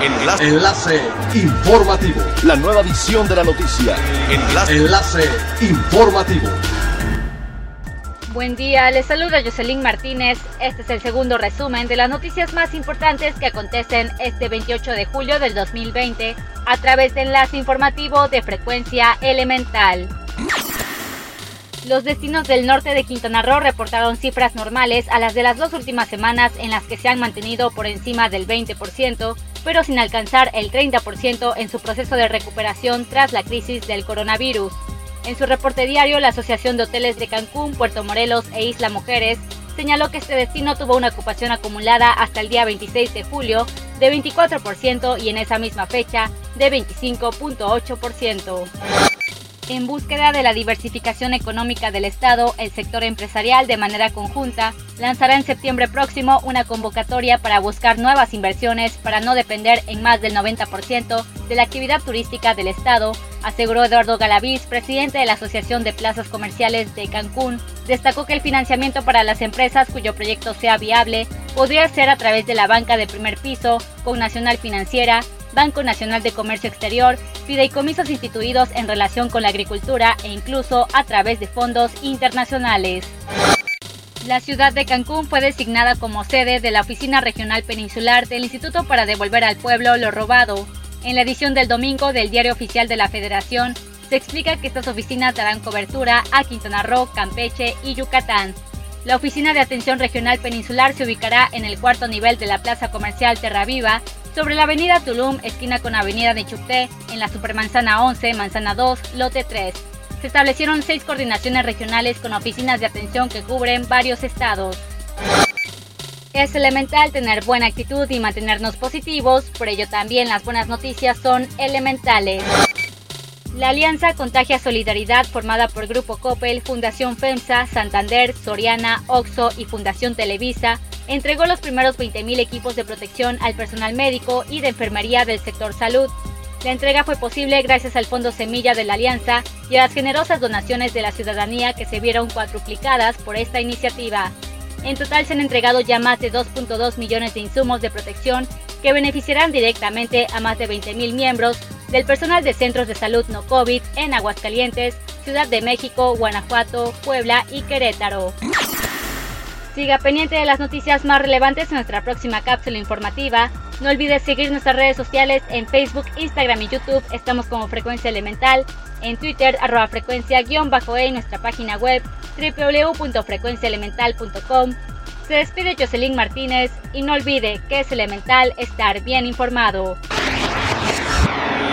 Enlace. Enlace informativo. La nueva edición de la noticia. Enlace. Enlace informativo. Buen día, les saluda Jocelyn Martínez. Este es el segundo resumen de las noticias más importantes que acontecen este 28 de julio del 2020 a través de enlace informativo de frecuencia elemental. Los destinos del norte de Quintana Roo reportaron cifras normales a las de las dos últimas semanas en las que se han mantenido por encima del 20%, pero sin alcanzar el 30% en su proceso de recuperación tras la crisis del coronavirus. En su reporte diario, la Asociación de Hoteles de Cancún, Puerto Morelos e Isla Mujeres señaló que este destino tuvo una ocupación acumulada hasta el día 26 de julio de 24% y en esa misma fecha de 25.8%. En búsqueda de la diversificación económica del Estado, el sector empresarial, de manera conjunta, lanzará en septiembre próximo una convocatoria para buscar nuevas inversiones para no depender en más del 90% de la actividad turística del Estado, aseguró Eduardo Galaviz, presidente de la Asociación de Plazas Comerciales de Cancún. Destacó que el financiamiento para las empresas cuyo proyecto sea viable podría ser a través de la banca de primer piso, con Nacional Financiera, Banco Nacional de Comercio Exterior, fideicomisos instituidos en relación con la agricultura e incluso a través de fondos internacionales. La ciudad de Cancún fue designada como sede de la Oficina Regional Peninsular del Instituto para devolver al pueblo lo robado. En la edición del domingo del Diario Oficial de la Federación, se explica que estas oficinas darán cobertura a Quintana Roo, Campeche y Yucatán. La Oficina de Atención Regional Peninsular se ubicará en el cuarto nivel de la Plaza Comercial Terra Viva sobre la avenida Tulum, esquina con avenida Nichupté, en la Supermanzana 11, Manzana 2, Lote 3. Se establecieron seis coordinaciones regionales con oficinas de atención que cubren varios estados. Es elemental tener buena actitud y mantenernos positivos, por ello también las buenas noticias son elementales. La Alianza Contagia Solidaridad, formada por Grupo Coppel, Fundación FEMSA, Santander, Soriana, OXO y Fundación Televisa, entregó los primeros 20.000 equipos de protección al personal médico y de enfermería del sector salud. La entrega fue posible gracias al Fondo Semilla de la Alianza y a las generosas donaciones de la ciudadanía que se vieron cuadruplicadas por esta iniciativa. En total se han entregado ya más de 2.2 millones de insumos de protección que beneficiarán directamente a más de 20.000 miembros del personal de centros de salud no COVID en Aguascalientes, Ciudad de México, Guanajuato, Puebla y Querétaro. Siga pendiente de las noticias más relevantes en nuestra próxima cápsula informativa. No olvides seguir nuestras redes sociales en Facebook, Instagram y YouTube. Estamos como Frecuencia Elemental. En Twitter, arroba frecuencia-e y nuestra página web www.frecuenciaelemental.com. Se despide Jocelyn Martínez y no olvide que es elemental estar bien informado.